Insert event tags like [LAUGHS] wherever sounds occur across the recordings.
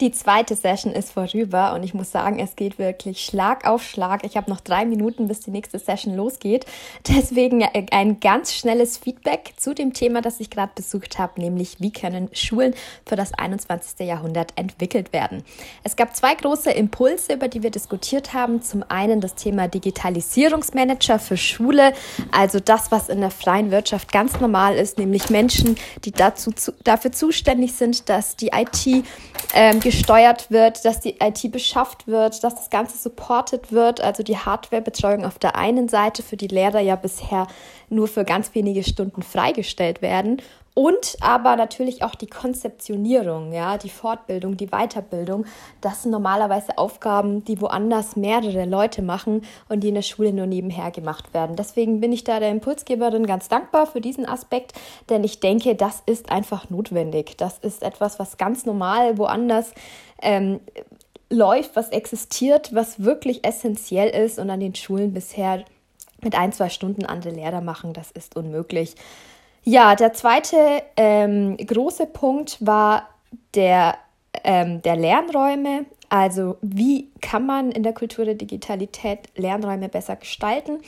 Die zweite Session ist vorüber und ich muss sagen, es geht wirklich Schlag auf Schlag. Ich habe noch drei Minuten, bis die nächste Session losgeht. Deswegen ein ganz schnelles Feedback zu dem Thema, das ich gerade besucht habe, nämlich wie können Schulen für das 21. Jahrhundert entwickelt werden. Es gab zwei große Impulse, über die wir diskutiert haben. Zum einen das Thema Digitalisierungsmanager für Schule, also das, was in der freien Wirtschaft ganz normal ist, nämlich Menschen, die dazu, dafür zuständig sind, dass die IT ähm, gesteuert wird, dass die IT beschafft wird, dass das Ganze supported wird, also die Hardwarebetreuung auf der einen Seite für die Lehrer ja bisher nur für ganz wenige Stunden freigestellt werden und aber natürlich auch die Konzeptionierung, ja, die Fortbildung, die Weiterbildung. Das sind normalerweise Aufgaben, die woanders mehrere Leute machen und die in der Schule nur nebenher gemacht werden. Deswegen bin ich da der Impulsgeberin ganz dankbar für diesen Aspekt, denn ich denke, das ist einfach notwendig. Das ist etwas, was ganz normal woanders ähm, läuft, was existiert, was wirklich essentiell ist und an den Schulen bisher mit ein, zwei Stunden andere Lehrer machen, das ist unmöglich. Ja, der zweite ähm, große Punkt war der, ähm, der Lernräume. Also wie kann man in der Kultur der Digitalität Lernräume besser gestalten?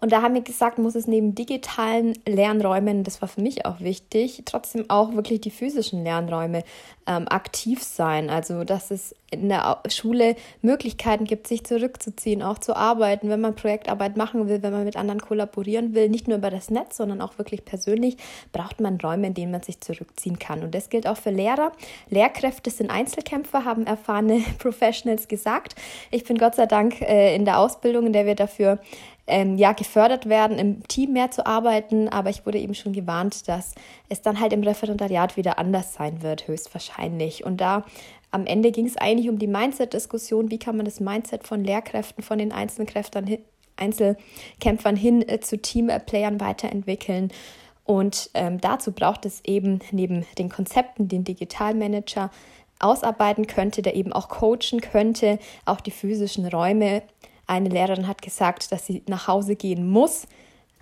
Und da haben wir gesagt, muss es neben digitalen Lernräumen, das war für mich auch wichtig, trotzdem auch wirklich die physischen Lernräume ähm, aktiv sein. Also, dass es in der Schule Möglichkeiten gibt, sich zurückzuziehen, auch zu arbeiten, wenn man Projektarbeit machen will, wenn man mit anderen kollaborieren will, nicht nur über das Netz, sondern auch wirklich persönlich, braucht man Räume, in denen man sich zurückziehen kann. Und das gilt auch für Lehrer. Lehrkräfte sind Einzelkämpfer, haben erfahrene [LAUGHS] Professionals gesagt. Ich bin Gott sei Dank äh, in der Ausbildung, in der wir dafür ähm, ja, gefördert werden, im Team mehr zu arbeiten. Aber ich wurde eben schon gewarnt, dass es dann halt im Referendariat wieder anders sein wird, höchstwahrscheinlich. Und da am Ende ging es eigentlich um die Mindset-Diskussion. Wie kann man das Mindset von Lehrkräften, von den Einzelkräftern, Einzelkämpfern hin äh, zu Teamplayern weiterentwickeln? Und ähm, dazu braucht es eben neben den Konzepten den Digitalmanager ausarbeiten könnte, der eben auch coachen könnte, auch die physischen Räume eine Lehrerin hat gesagt, dass sie nach Hause gehen muss,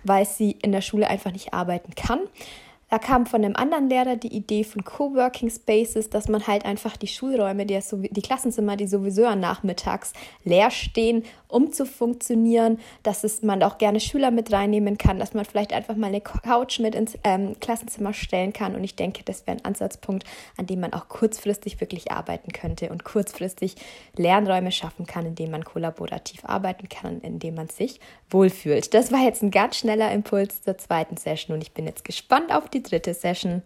weil sie in der Schule einfach nicht arbeiten kann. Da kam von einem anderen Lehrer die Idee von Coworking Spaces, dass man halt einfach die Schulräume, die, die Klassenzimmer, die sowieso nachmittags leer stehen, um zu funktionieren, dass es, man auch gerne Schüler mit reinnehmen kann, dass man vielleicht einfach mal eine Couch mit ins ähm, Klassenzimmer stellen kann. Und ich denke, das wäre ein Ansatzpunkt, an dem man auch kurzfristig wirklich arbeiten könnte und kurzfristig Lernräume schaffen kann, in denen man kollaborativ arbeiten kann, in denen man sich wohlfühlt. Das war jetzt ein ganz schneller Impuls zur zweiten Session und ich bin jetzt gespannt auf die dritte Session.